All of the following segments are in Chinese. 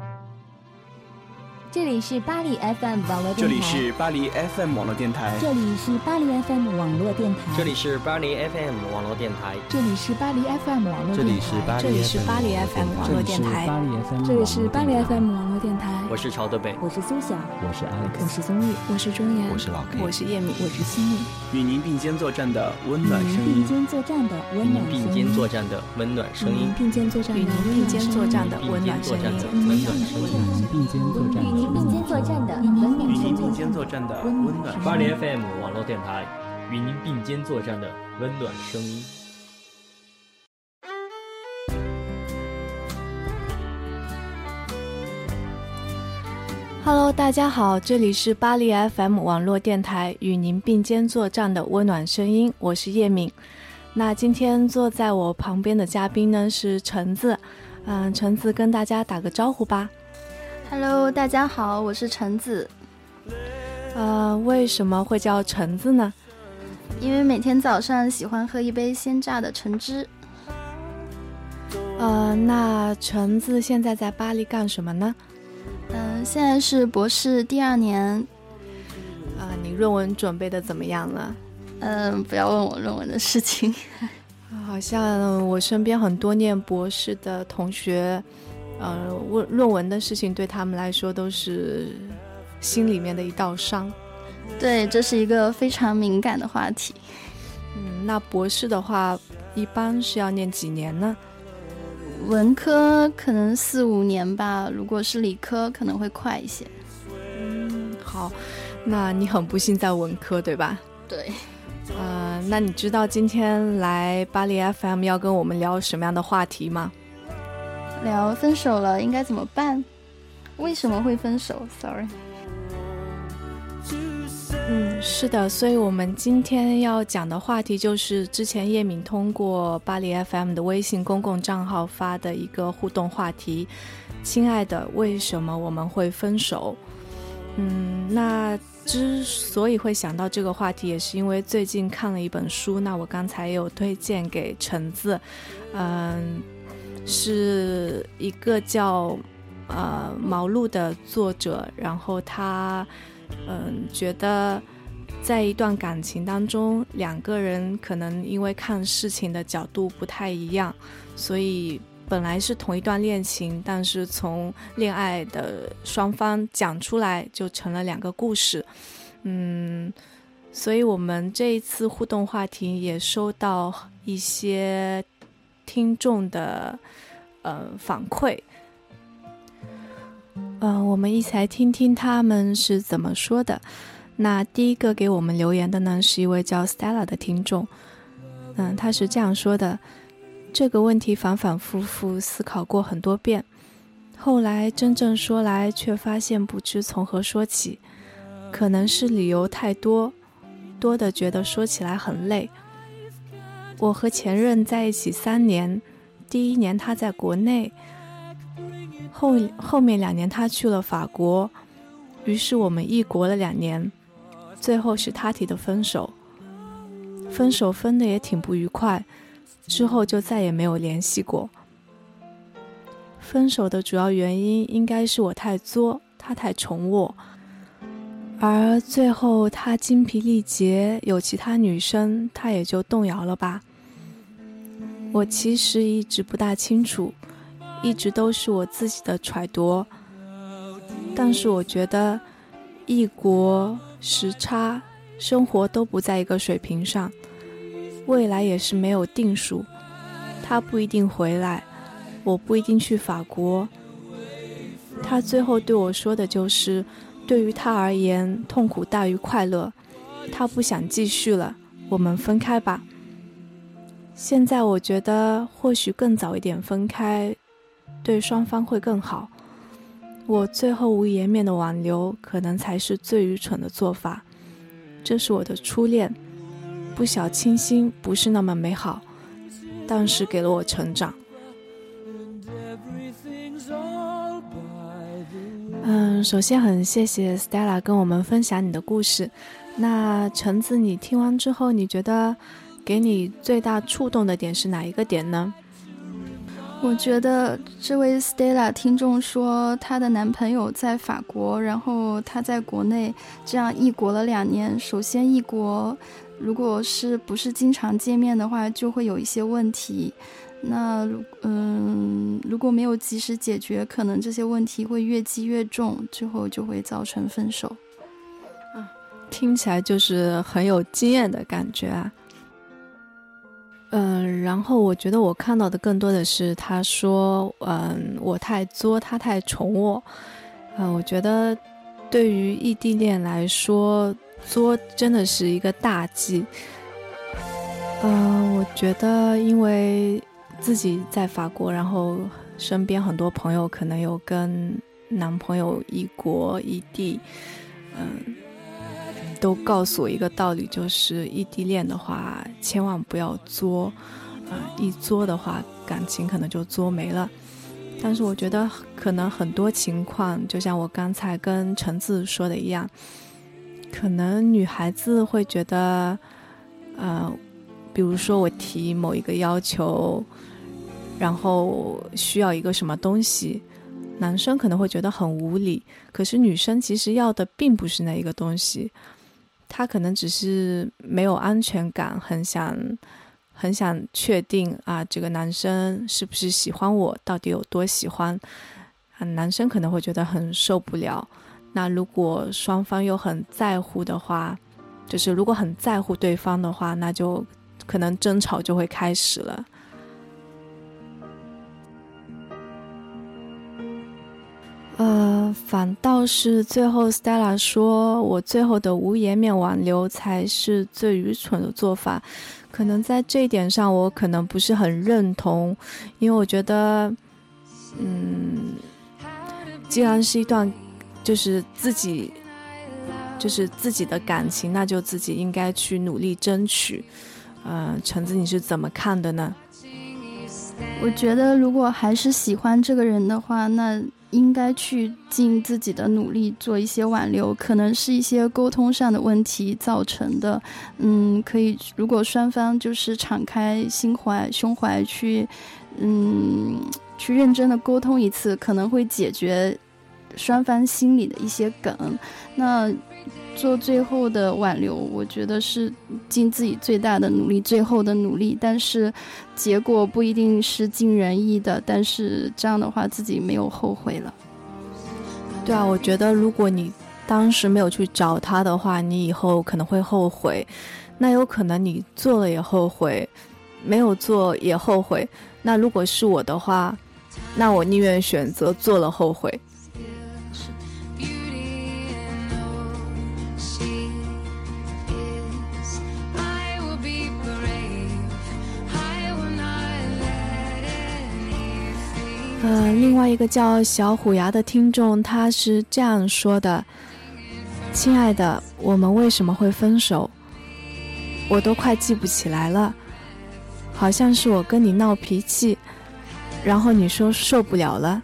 Thank you. 这里是巴黎 FM 网络电台。这里是巴黎 FM 网络电台。这里是巴黎 FM 网络电台。这里是巴黎 FM 网络电台。这里是巴黎 FM 网络电台。这里是巴黎 FM 网络电台。这里是巴黎 FM 网络电台。我是朝德北，我是苏晓，我是 Alex，我是宗玉，我是钟岩，我是老 K，我是叶敏，我是心韵。与您并肩作战的温暖声音。并肩作战的温暖声音。并肩作战的温暖声音。并肩作战的并肩作战的温暖声音。温暖声音。并肩作战。与您并肩作战。与您并肩作战的温暖。巴黎 FM 网络电台，与您并肩作战的温暖声音。Hello，大家好，这里是巴黎 FM 网络电台，与您并肩作战的温暖声音，我是叶敏。那今天坐在我旁边的嘉宾呢是橙子，嗯，橙子跟大家打个招呼吧。Hello，大家好，我是橙子。呃，为什么会叫橙子呢？因为每天早上喜欢喝一杯鲜榨的橙汁。呃，那橙子现在在巴黎干什么呢？嗯，现在是博士第二年。啊，你论文准备的怎么样了？嗯，不要问我论文的事情。好像我身边很多念博士的同学。呃，论论文的事情对他们来说都是心里面的一道伤。对，这是一个非常敏感的话题。嗯，那博士的话，一般是要念几年呢？文科可能四五年吧，如果是理科可能会快一些。嗯，好，那你很不幸在文科，对吧？对。呃，那你知道今天来巴黎 FM 要跟我们聊什么样的话题吗？聊分手了应该怎么办？为什么会分手？Sorry。嗯，是的，所以我们今天要讲的话题就是之前叶敏通过巴黎 FM 的微信公共账号发的一个互动话题：“亲爱的，为什么我们会分手？”嗯，那之所以会想到这个话题，也是因为最近看了一本书。那我刚才有推荐给橙子，嗯。是一个叫呃毛路的作者，然后他嗯觉得在一段感情当中，两个人可能因为看事情的角度不太一样，所以本来是同一段恋情，但是从恋爱的双方讲出来就成了两个故事，嗯，所以我们这一次互动话题也收到一些。听众的呃反馈，嗯，我们一起来听听他们是怎么说的。那第一个给我们留言的呢，是一位叫 Stella 的听众，嗯，他是这样说的：这个问题反反复复思考过很多遍，后来真正说来，却发现不知从何说起。可能是理由太多，多的觉得说起来很累。我和前任在一起三年，第一年他在国内，后后面两年他去了法国，于是我们异国了两年，最后是他提的分手，分手分的也挺不愉快，之后就再也没有联系过。分手的主要原因应该是我太作，他太宠我，而最后他精疲力竭，有其他女生，他也就动摇了吧。我其实一直不大清楚，一直都是我自己的揣度。但是我觉得，异国时差，生活都不在一个水平上，未来也是没有定数。他不一定回来，我不一定去法国。他最后对我说的就是，对于他而言，痛苦大于快乐。他不想继续了，我们分开吧。现在我觉得，或许更早一点分开，对双方会更好。我最后无颜面的挽留，可能才是最愚蠢的做法。这是我的初恋，不小清新，不是那么美好，但是给了我成长。嗯，首先很谢谢 Stella 跟我们分享你的故事。那橙子，你听完之后，你觉得？给你最大触动的点是哪一个点呢？我觉得这位 Stella 听众说，她的男朋友在法国，然后她在国内，这样异国了两年。首先，异国如果是不是经常见面的话，就会有一些问题。那嗯，如果没有及时解决，可能这些问题会越积越重，最后就会造成分手。啊，听起来就是很有经验的感觉啊。嗯，然后我觉得我看到的更多的是他说，嗯，我太作，他太宠我。嗯，我觉得对于异地恋来说，作真的是一个大忌。嗯，我觉得因为自己在法国，然后身边很多朋友可能有跟男朋友异国异地，嗯。都告诉我一个道理，就是异地恋的话，千万不要作，啊，一作的话，感情可能就作没了。但是我觉得，可能很多情况，就像我刚才跟橙子说的一样，可能女孩子会觉得，呃，比如说我提某一个要求，然后需要一个什么东西，男生可能会觉得很无理，可是女生其实要的并不是那一个东西。他可能只是没有安全感，很想，很想确定啊，这个男生是不是喜欢我，到底有多喜欢？啊，男生可能会觉得很受不了。那如果双方又很在乎的话，就是如果很在乎对方的话，那就可能争吵就会开始了。呃，反倒是最后，Stella 说：“我最后的无颜面挽留才是最愚蠢的做法。”可能在这一点上，我可能不是很认同，因为我觉得，嗯，既然是一段，就是自己，就是自己的感情，那就自己应该去努力争取。嗯，橙子，你是怎么看的呢？我觉得，如果还是喜欢这个人的话，那。应该去尽自己的努力做一些挽留，可能是一些沟通上的问题造成的。嗯，可以，如果双方就是敞开心怀、胸怀去，嗯，去认真的沟通一次，可能会解决双方心里的一些梗。那。做最后的挽留，我觉得是尽自己最大的努力，最后的努力。但是，结果不一定是尽人意的。但是这样的话，自己没有后悔了。对啊，我觉得如果你当时没有去找他的话，你以后可能会后悔。那有可能你做了也后悔，没有做也后悔。那如果是我的话，那我宁愿选择做了后悔。呃，另外一个叫小虎牙的听众，他是这样说的：“亲爱的，我们为什么会分手？我都快记不起来了，好像是我跟你闹脾气，然后你说受不了了，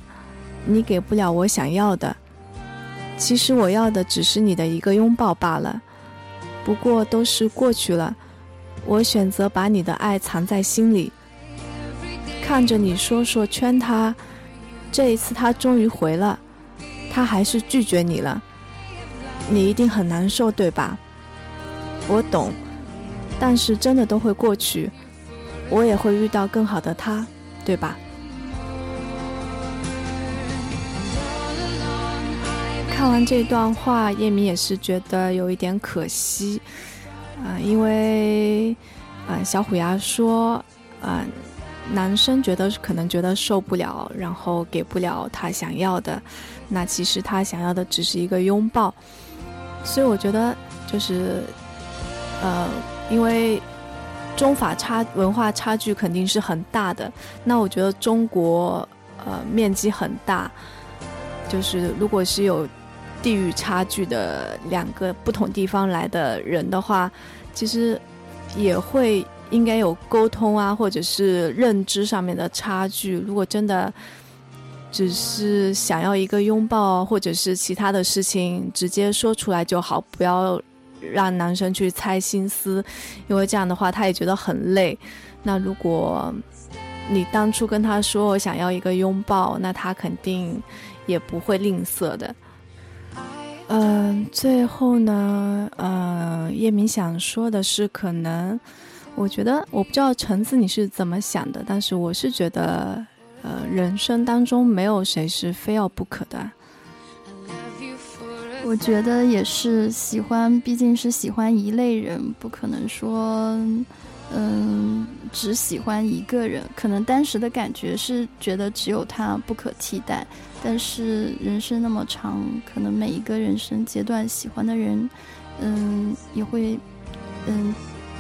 你给不了我想要的。其实我要的只是你的一个拥抱罢了。不过都是过去了，我选择把你的爱藏在心里。”看着你说说圈他，这一次他终于回了，他还是拒绝你了，你一定很难受对吧？我懂，但是真的都会过去，我也会遇到更好的他，对吧？看完这段话，叶明也是觉得有一点可惜，啊，因为，啊，小虎牙说，啊。男生觉得可能觉得受不了，然后给不了他想要的，那其实他想要的只是一个拥抱。所以我觉得就是，呃，因为中法差文化差距肯定是很大的。那我觉得中国呃面积很大，就是如果是有地域差距的两个不同地方来的人的话，其实也会。应该有沟通啊，或者是认知上面的差距。如果真的只是想要一个拥抱，或者是其他的事情，直接说出来就好，不要让男生去猜心思，因为这样的话他也觉得很累。那如果你当初跟他说我想要一个拥抱，那他肯定也不会吝啬的。嗯，最后呢，呃，叶明想说的是，可能我觉得我不知道橙子你是怎么想的，但是我是觉得，呃，人生当中没有谁是非要不可的。我觉得也是，喜欢毕竟是喜欢一类人，不可能说。嗯，只喜欢一个人，可能当时的感觉是觉得只有他不可替代。但是人生那么长，可能每一个人生阶段喜欢的人，嗯，也会，嗯，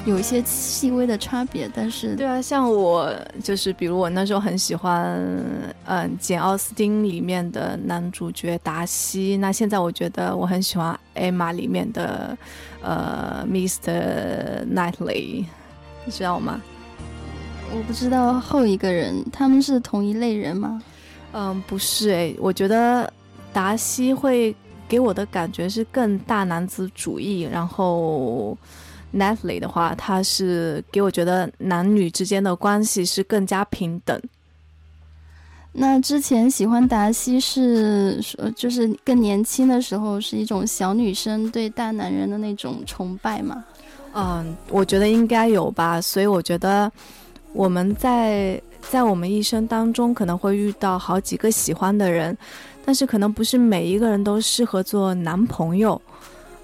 有一些细微的差别。但是，对啊，像我就是，比如我那时候很喜欢，嗯，《简奥斯汀》里面的男主角达西。那现在我觉得我很喜欢《艾玛》里面的，呃，Mr. Knightley。你知道吗？我不知道后一个人，他们是同一类人吗？嗯，不是诶，我觉得达西会给我的感觉是更大男子主义，然后 Natalie 的话，他是给我觉得男女之间的关系是更加平等。那之前喜欢达西是说，就是更年轻的时候是一种小女生对大男人的那种崇拜嘛？嗯，我觉得应该有吧，所以我觉得我们在在我们一生当中可能会遇到好几个喜欢的人，但是可能不是每一个人都适合做男朋友。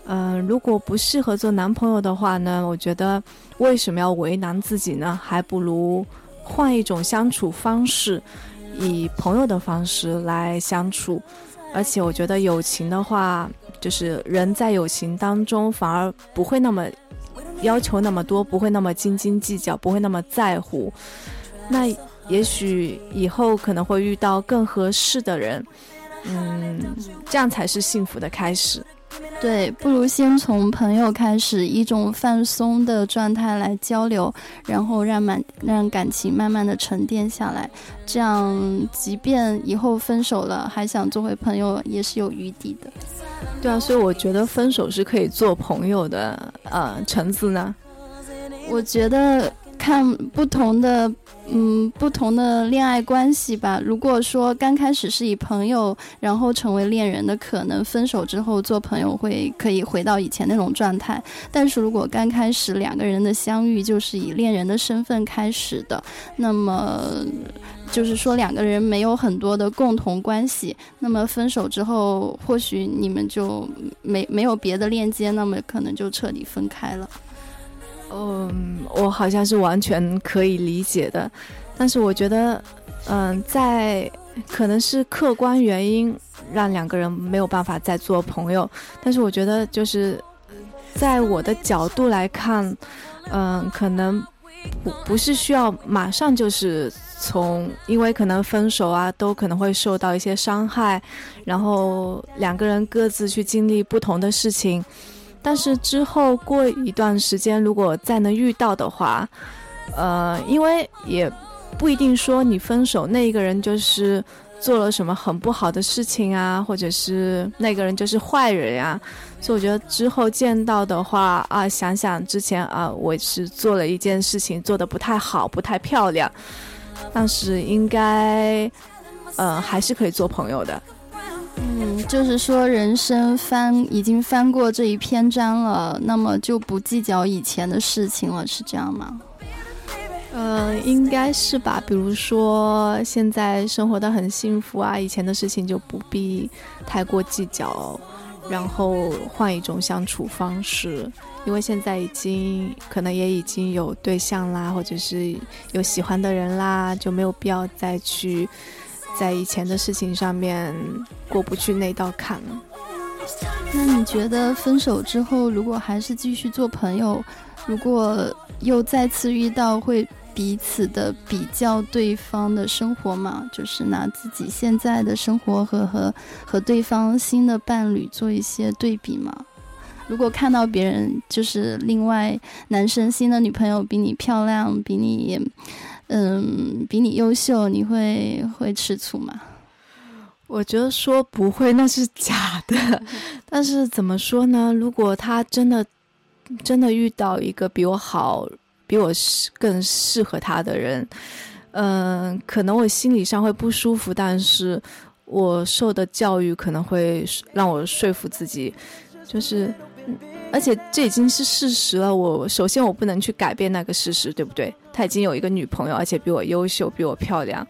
嗯，如果不适合做男朋友的话呢，我觉得为什么要为难自己呢？还不如换一种相处方式，以朋友的方式来相处。而且我觉得友情的话，就是人在友情当中反而不会那么。要求那么多，不会那么斤斤计较，不会那么在乎，那也许以后可能会遇到更合适的人，嗯，这样才是幸福的开始。对，不如先从朋友开始，一种放松的状态来交流，然后让满让感情慢慢的沉淀下来，这样即便以后分手了，还想做回朋友也是有余地的。对啊，所以我觉得分手是可以做朋友的。呃，橙子呢？我觉得看不同的。嗯，不同的恋爱关系吧。如果说刚开始是以朋友，然后成为恋人的，可能分手之后做朋友会可以回到以前那种状态。但是如果刚开始两个人的相遇就是以恋人的身份开始的，那么就是说两个人没有很多的共同关系，那么分手之后或许你们就没没有别的链接，那么可能就彻底分开了。嗯，我好像是完全可以理解的，但是我觉得，嗯，在可能是客观原因让两个人没有办法再做朋友，但是我觉得就是在我的角度来看，嗯，可能不不是需要马上就是从，因为可能分手啊，都可能会受到一些伤害，然后两个人各自去经历不同的事情。但是之后过一段时间，如果再能遇到的话，呃，因为也不一定说你分手那一个人就是做了什么很不好的事情啊，或者是那个人就是坏人呀。所以我觉得之后见到的话啊，想想之前啊，我是做了一件事情做的不太好，不太漂亮，但是应该，呃，还是可以做朋友的。嗯，就是说人生翻已经翻过这一篇章了，那么就不计较以前的事情了，是这样吗？嗯，应该是吧。比如说现在生活的很幸福啊，以前的事情就不必太过计较，然后换一种相处方式，因为现在已经可能也已经有对象啦，或者是有喜欢的人啦，就没有必要再去。在以前的事情上面过不去那道坎了。那你觉得分手之后，如果还是继续做朋友，如果又再次遇到，会彼此的比较对方的生活吗？就是拿自己现在的生活和和和对方新的伴侣做一些对比吗？如果看到别人就是另外男生新的女朋友比你漂亮，比你。嗯，比你优秀，你会会吃醋吗？我觉得说不会，那是假的。但是怎么说呢？如果他真的真的遇到一个比我好、比我更适合他的人，嗯，可能我心理上会不舒服，但是我受的教育可能会让我说服自己，就是，而且这已经是事实了。我首先我不能去改变那个事实，对不对？他已经有一个女朋友，而且比我优秀，比我漂亮。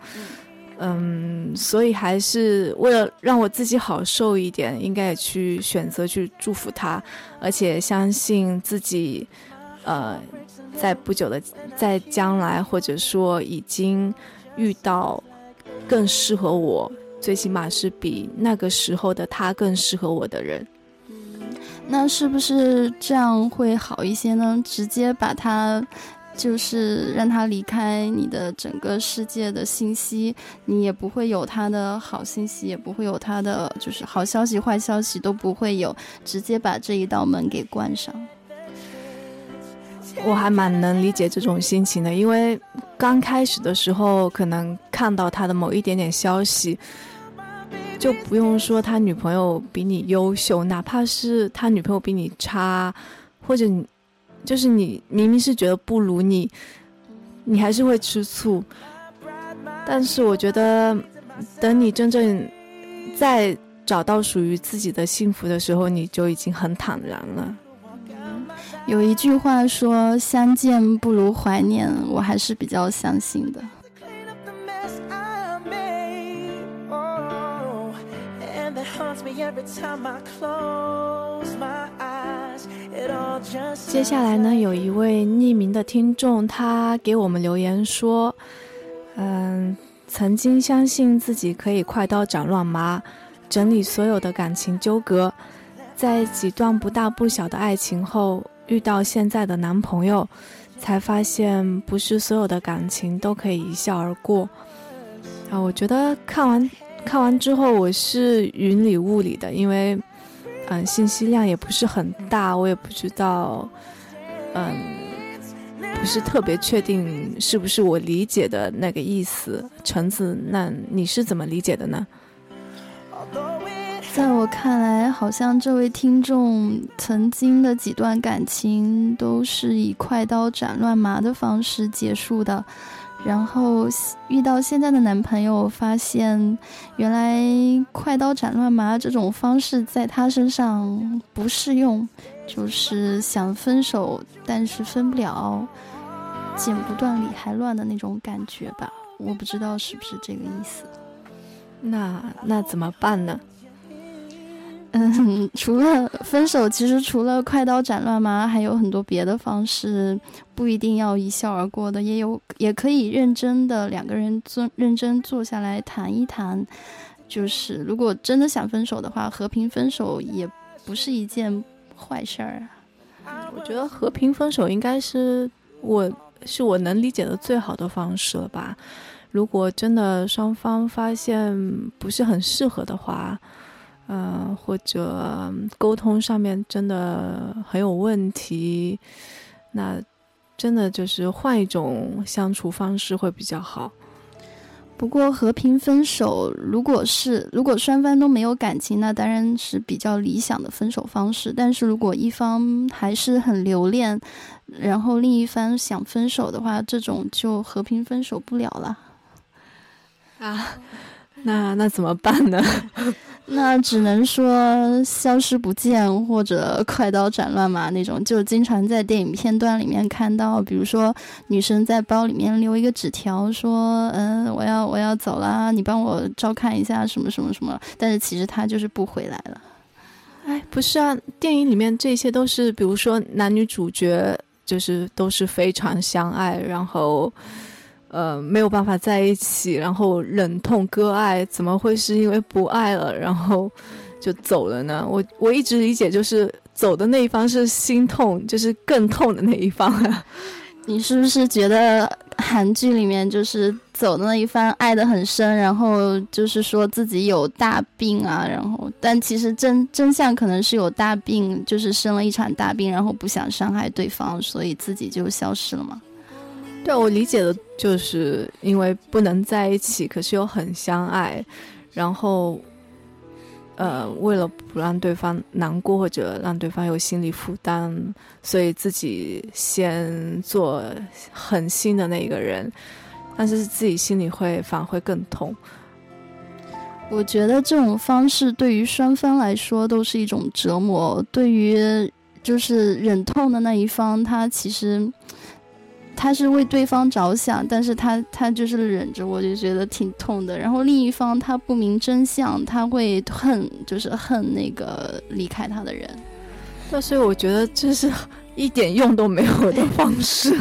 嗯，所以还是为了让我自己好受一点，应该也去选择去祝福他，而且相信自己，呃，在不久的在将来，或者说已经遇到更适合我，最起码是比那个时候的他更适合我的人。那是不是这样会好一些呢？直接把他。就是让他离开你的整个世界的信息，你也不会有他的好信息，也不会有他的就是好消息、坏消息都不会有，直接把这一道门给关上。我还蛮能理解这种心情的，因为刚开始的时候，可能看到他的某一点点消息，就不用说他女朋友比你优秀，哪怕是他女朋友比你差，或者你。就是你明明是觉得不如你，你还是会吃醋。但是我觉得，等你真正再找到属于自己的幸福的时候，你就已经很坦然了。有一句话说“相见不如怀念”，我还是比较相信的。接下来呢，有一位匿名的听众，他给我们留言说：“嗯，曾经相信自己可以快刀斩乱麻，整理所有的感情纠葛，在几段不大不小的爱情后，遇到现在的男朋友，才发现不是所有的感情都可以一笑而过。”啊，我觉得看完看完之后，我是云里雾里的，因为。嗯，信息量也不是很大，我也不知道，嗯，不是特别确定是不是我理解的那个意思。橙子，那你是怎么理解的呢？在我看来，好像这位听众曾经的几段感情都是以快刀斩乱麻的方式结束的。然后遇到现在的男朋友，发现原来快刀斩乱麻这种方式在他身上不适用，就是想分手，但是分不了，剪不断理还乱的那种感觉吧。我不知道是不是这个意思。那那怎么办呢？嗯，除了分手，其实除了快刀斩乱麻，还有很多别的方式，不一定要一笑而过的，也有也可以认真的两个人坐认真坐下来谈一谈。就是如果真的想分手的话，和平分手也不是一件坏事儿啊。我觉得和平分手应该是我是我能理解的最好的方式了吧。如果真的双方发现不是很适合的话。嗯，或者沟通上面真的很有问题，那真的就是换一种相处方式会比较好。不过和平分手，如果是如果双方都没有感情，那当然是比较理想的分手方式。但是如果一方还是很留恋，然后另一方想分手的话，这种就和平分手不了了。啊，那那怎么办呢？那只能说消失不见，或者快刀斩乱麻那种，就经常在电影片段里面看到，比如说女生在包里面留一个纸条，说，嗯，我要我要走啦，你帮我照看一下什么什么什么，但是其实他就是不回来了。哎，不是啊，电影里面这些都是，比如说男女主角就是都是非常相爱，然后。呃，没有办法在一起，然后忍痛割爱，怎么会是因为不爱了，然后就走了呢？我我一直理解就是走的那一方是心痛，就是更痛的那一方。你是不是觉得韩剧里面就是走的那一方爱得很深，然后就是说自己有大病啊，然后但其实真真相可能是有大病，就是生了一场大病，然后不想伤害对方，所以自己就消失了嘛？对，我理解的就是因为不能在一起，可是又很相爱，然后，呃，为了不让对方难过或者让对方有心理负担，所以自己先做狠心的那个人，但是自己心里会反而会更痛。我觉得这种方式对于双方来说都是一种折磨。对于就是忍痛的那一方，他其实他是为对方着想，但是他他就是忍着，我就觉得挺痛的。然后另一方他不明真相，他会恨，就是恨那个离开他的人。那，所以我觉得这是一点用都没有的方式。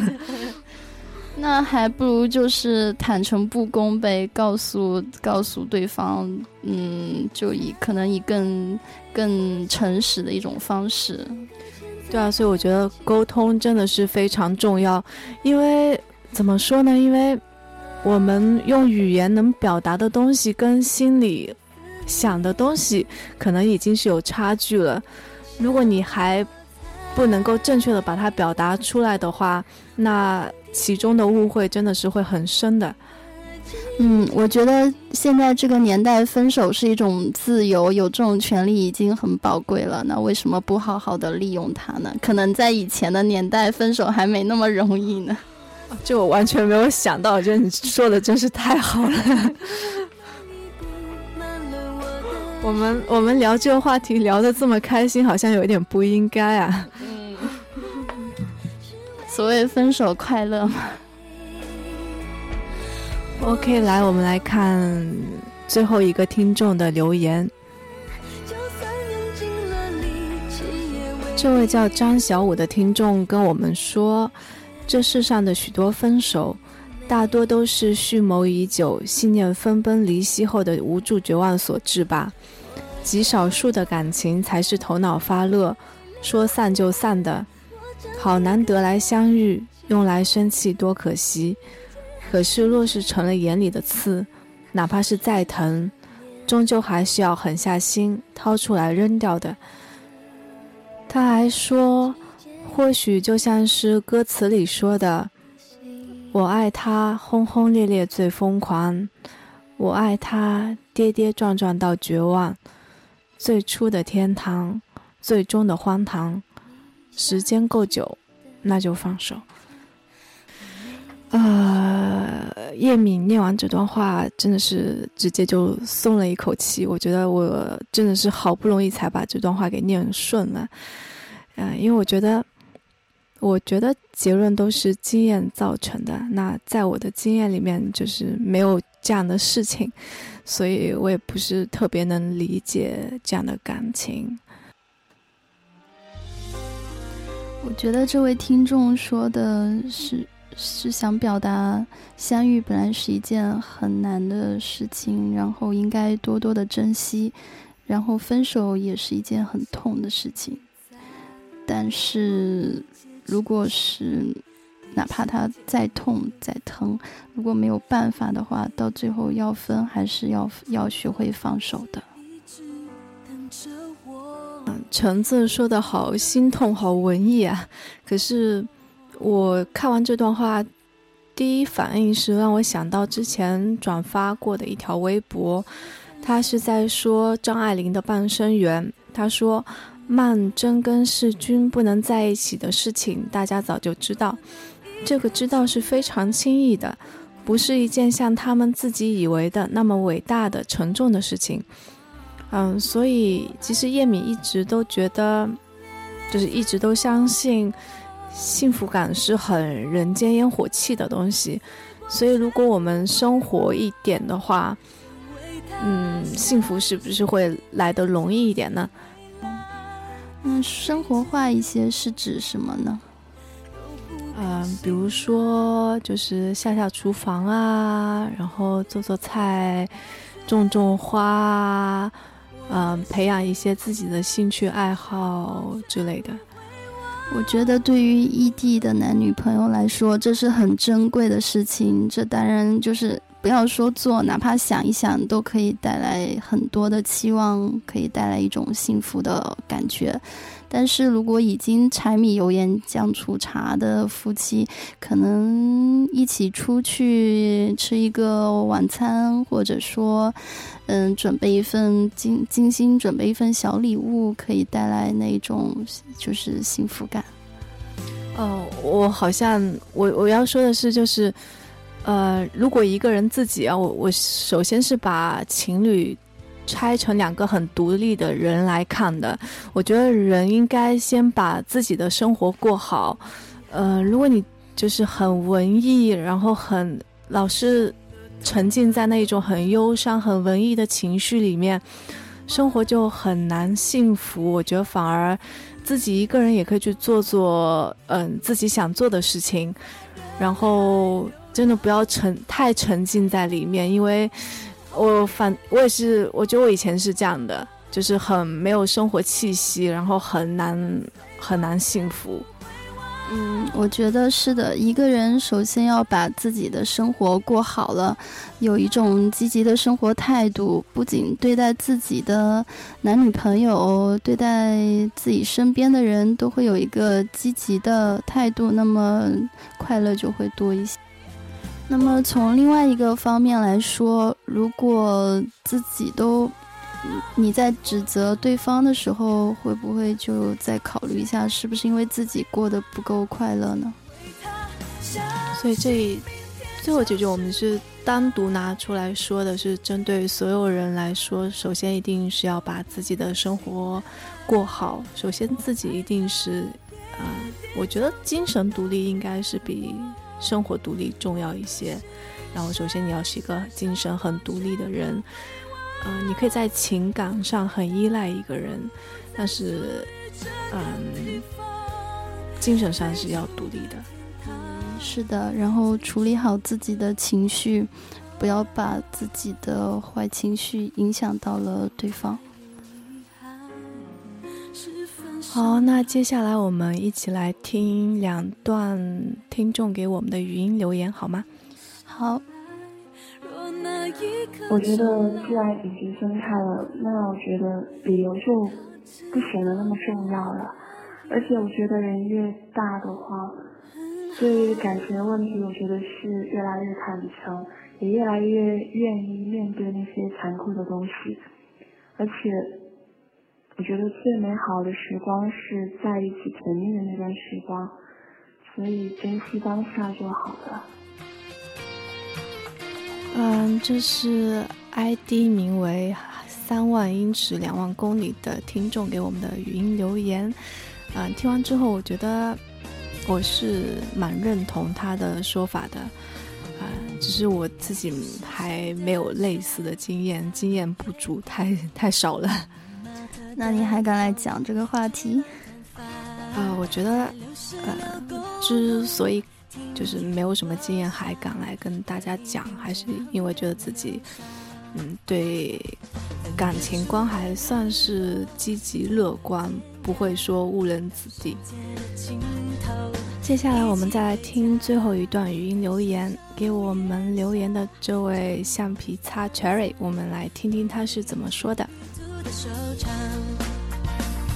那还不如就是坦诚不公呗，告诉告诉对方，嗯，就以可能以更更诚实的一种方式。对啊，所以我觉得沟通真的是非常重要，因为怎么说呢？因为我们用语言能表达的东西跟心里想的东西可能已经是有差距了。如果你还不能够正确的把它表达出来的话，那。其中的误会真的是会很深的，嗯，我觉得现在这个年代分手是一种自由，有这种权利已经很宝贵了。那为什么不好好的利用它呢？可能在以前的年代，分手还没那么容易呢。这我完全没有想到，我觉得你说的真是太好了。我们我们聊这个话题聊得这么开心，好像有一点不应该啊。嗯所谓分手快乐嘛。OK，来，我们来看最后一个听众的留言。这位叫张小五的听众跟我们说，这世上的许多分手，大多都是蓄谋已久、信念分崩离析后的无助绝望所致吧。极少数的感情才是头脑发热，说散就散的。好难得来相遇，用来生气多可惜。可是若是成了眼里的刺，哪怕是再疼，终究还是要狠下心掏出来扔掉的。他还说，或许就像是歌词里说的：“我爱他轰轰烈烈最疯狂，我爱他跌跌撞撞到绝望，最初的天堂，最终的荒唐。”时间够久，那就放手。呃，叶敏念完这段话，真的是直接就松了一口气。我觉得我真的是好不容易才把这段话给念顺了。嗯，因为我觉得，我觉得结论都是经验造成的。那在我的经验里面，就是没有这样的事情，所以我也不是特别能理解这样的感情。我觉得这位听众说的是是想表达，相遇本来是一件很难的事情，然后应该多多的珍惜，然后分手也是一件很痛的事情。但是，如果是哪怕他再痛再疼，如果没有办法的话，到最后要分还是要要学会放手的。嗯橙子说的好心痛，好文艺啊！可是我看完这段话，第一反应是让我想到之前转发过的一条微博，他是在说张爱玲的《半生缘》。他说：“曼桢跟世钧不能在一起的事情，大家早就知道。这个知道是非常轻易的，不是一件像他们自己以为的那么伟大的、沉重的事情。”嗯，所以其实叶敏一直都觉得，就是一直都相信，幸福感是很人间烟火气的东西。所以如果我们生活一点的话，嗯，幸福是不是会来得容易一点呢？嗯，生活化一些是指什么呢？嗯，比如说就是下下厨房啊，然后做做菜，种种花。嗯，培养一些自己的兴趣爱好之类的。我觉得对于异地的男女朋友来说，这是很珍贵的事情。这当然就是不要说做，哪怕想一想，都可以带来很多的期望，可以带来一种幸福的感觉。但是如果已经柴米油盐酱醋茶的夫妻，可能一起出去吃一个晚餐，或者说，嗯，准备一份精精心准备一份小礼物，可以带来那种就是幸福感。哦，我好像我我要说的是，就是呃，如果一个人自己啊，我我首先是把情侣拆成两个很独立的人来看的。我觉得人应该先把自己的生活过好。呃，如果你就是很文艺，然后很老是沉浸在那一种很忧伤、很文艺的情绪里面，生活就很难幸福。我觉得反而自己一个人也可以去做做嗯自己想做的事情，然后。真的不要沉太沉浸在里面，因为我反我也是，我觉得我以前是这样的，就是很没有生活气息，然后很难很难幸福。嗯，我觉得是的。一个人首先要把自己的生活过好了，有一种积极的生活态度，不仅对待自己的男女朋友，对待自己身边的人都会有一个积极的态度，那么快乐就会多一些。那么从另外一个方面来说，如果自己都你在指责对方的时候，会不会就再考虑一下，是不是因为自己过得不够快乐呢？所以这最后解决，我们是单独拿出来说的，是针对所有人来说，首先一定是要把自己的生活过好。首先自己一定是，啊，我觉得精神独立应该是比。生活独立重要一些，然后首先你要是一个精神很独立的人，嗯，你可以在情感上很依赖一个人，但是，嗯，精神上是要独立的。是的，然后处理好自己的情绪，不要把自己的坏情绪影响到了对方。好，那接下来我们一起来听两段听众给我们的语音留言，好吗？好。我觉得既然已经分开了，那我觉得理由就不显得那么重要了。而且我觉得人越大的话，对于感情的问题，我觉得是越来越坦诚，也越来越愿意面对那些残酷的东西，而且。我觉得最美好的时光是在一起甜蜜的那段时光，所以珍惜当下就好了。嗯，这是 ID 名为“三万英尺两万公里”的听众给我们的语音留言。嗯，听完之后，我觉得我是蛮认同他的说法的。啊，只是我自己还没有类似的经验，经验不足，太太少了。那你还敢来讲这个话题？啊，我觉得，呃，之所以就是没有什么经验还敢来跟大家讲，还是因为觉得自己，嗯，对感情观还算是积极乐观，不会说误人子弟。接下来我们再来听最后一段语音留言，给我们留言的这位橡皮擦 Cherry，我们来听听他是怎么说的。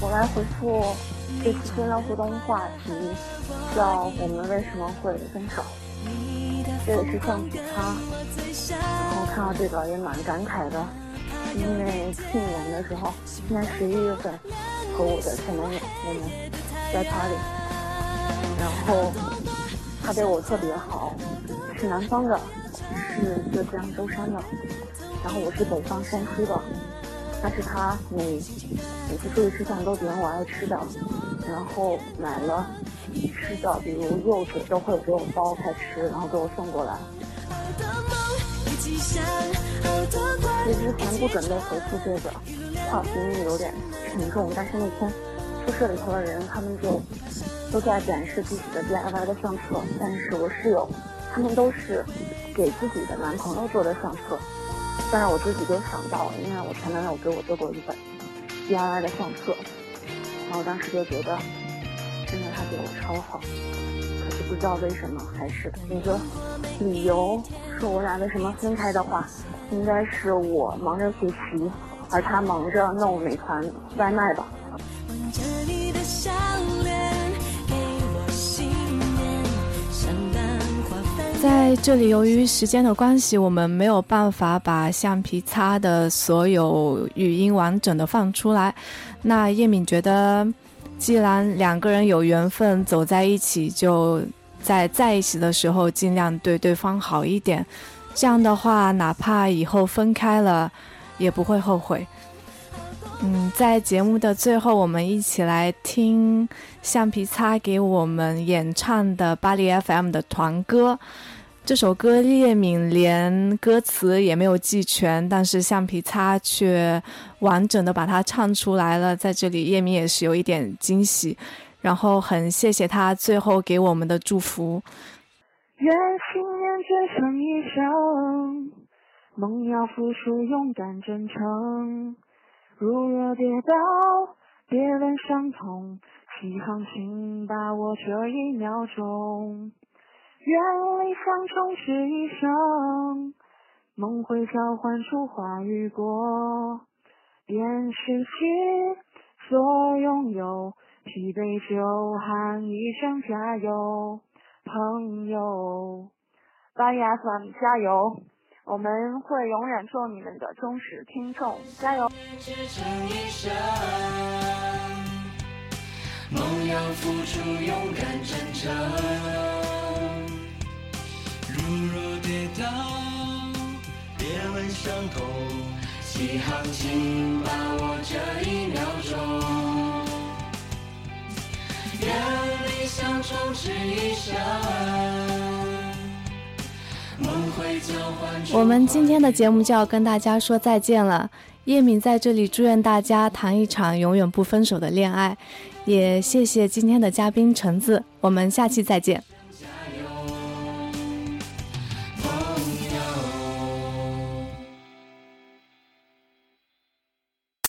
我来回复这次新浪互动话题，叫我们为什么会分手？这也是橡皮擦，然后看到这个也蛮感慨的，因为去年的时候，今年十一月份和我的前男友我们在 party，然后他对我特别好，是南方的，是浙江舟山的，然后我是北方山西的。但是他每每次出去吃饭都点我爱吃的，然后买了吃的，比如柚子都会给我剥开吃，然后给我送过来。其实之前不准备回复这个话题，有点沉重，但是那天宿舍里头的人他们就都在展示自己的 DIY 的相册，但是我室友他们都是给自己的男朋友做的相册。但是我自己就想到了，因为我前男友给我做过一本 DIY 的相册，然后当时就觉得，真的他对我超好，可是不知道为什么还是那个理由，说我俩为什么分开的话，应该是我忙着学习，而他忙着弄美团外卖吧。在这里，由于时间的关系，我们没有办法把橡皮擦的所有语音完整的放出来。那叶敏觉得，既然两个人有缘分走在一起，就在在一起的时候尽量对对方好一点，这样的话，哪怕以后分开了，也不会后悔。嗯，在节目的最后，我们一起来听橡皮擦给我们演唱的巴黎 FM 的团歌。这首歌叶敏连歌词也没有记全，但是橡皮擦却完整的把它唱出来了。在这里，叶敏也是有一点惊喜，然后很谢谢他最后给我们的祝福。愿信念追上一生，梦要付出勇敢真诚。如若跌倒，别问伤痛，起航请把握这一秒钟。愿理想充实一生，梦会召唤出花与果，便失去所拥有，疲惫就喊一声加油，朋友。八一 FM 加油！我们会永远做你们的忠实听众，加油！梦要付出勇敢真诚。如若跌倒，别问伤痛，起航请把握这一秒钟。愿理想充实一生。我们今天的节目就要跟大家说再见了。叶敏在这里祝愿大家谈一场永远不分手的恋爱，也谢谢今天的嘉宾橙子。我们下期再见。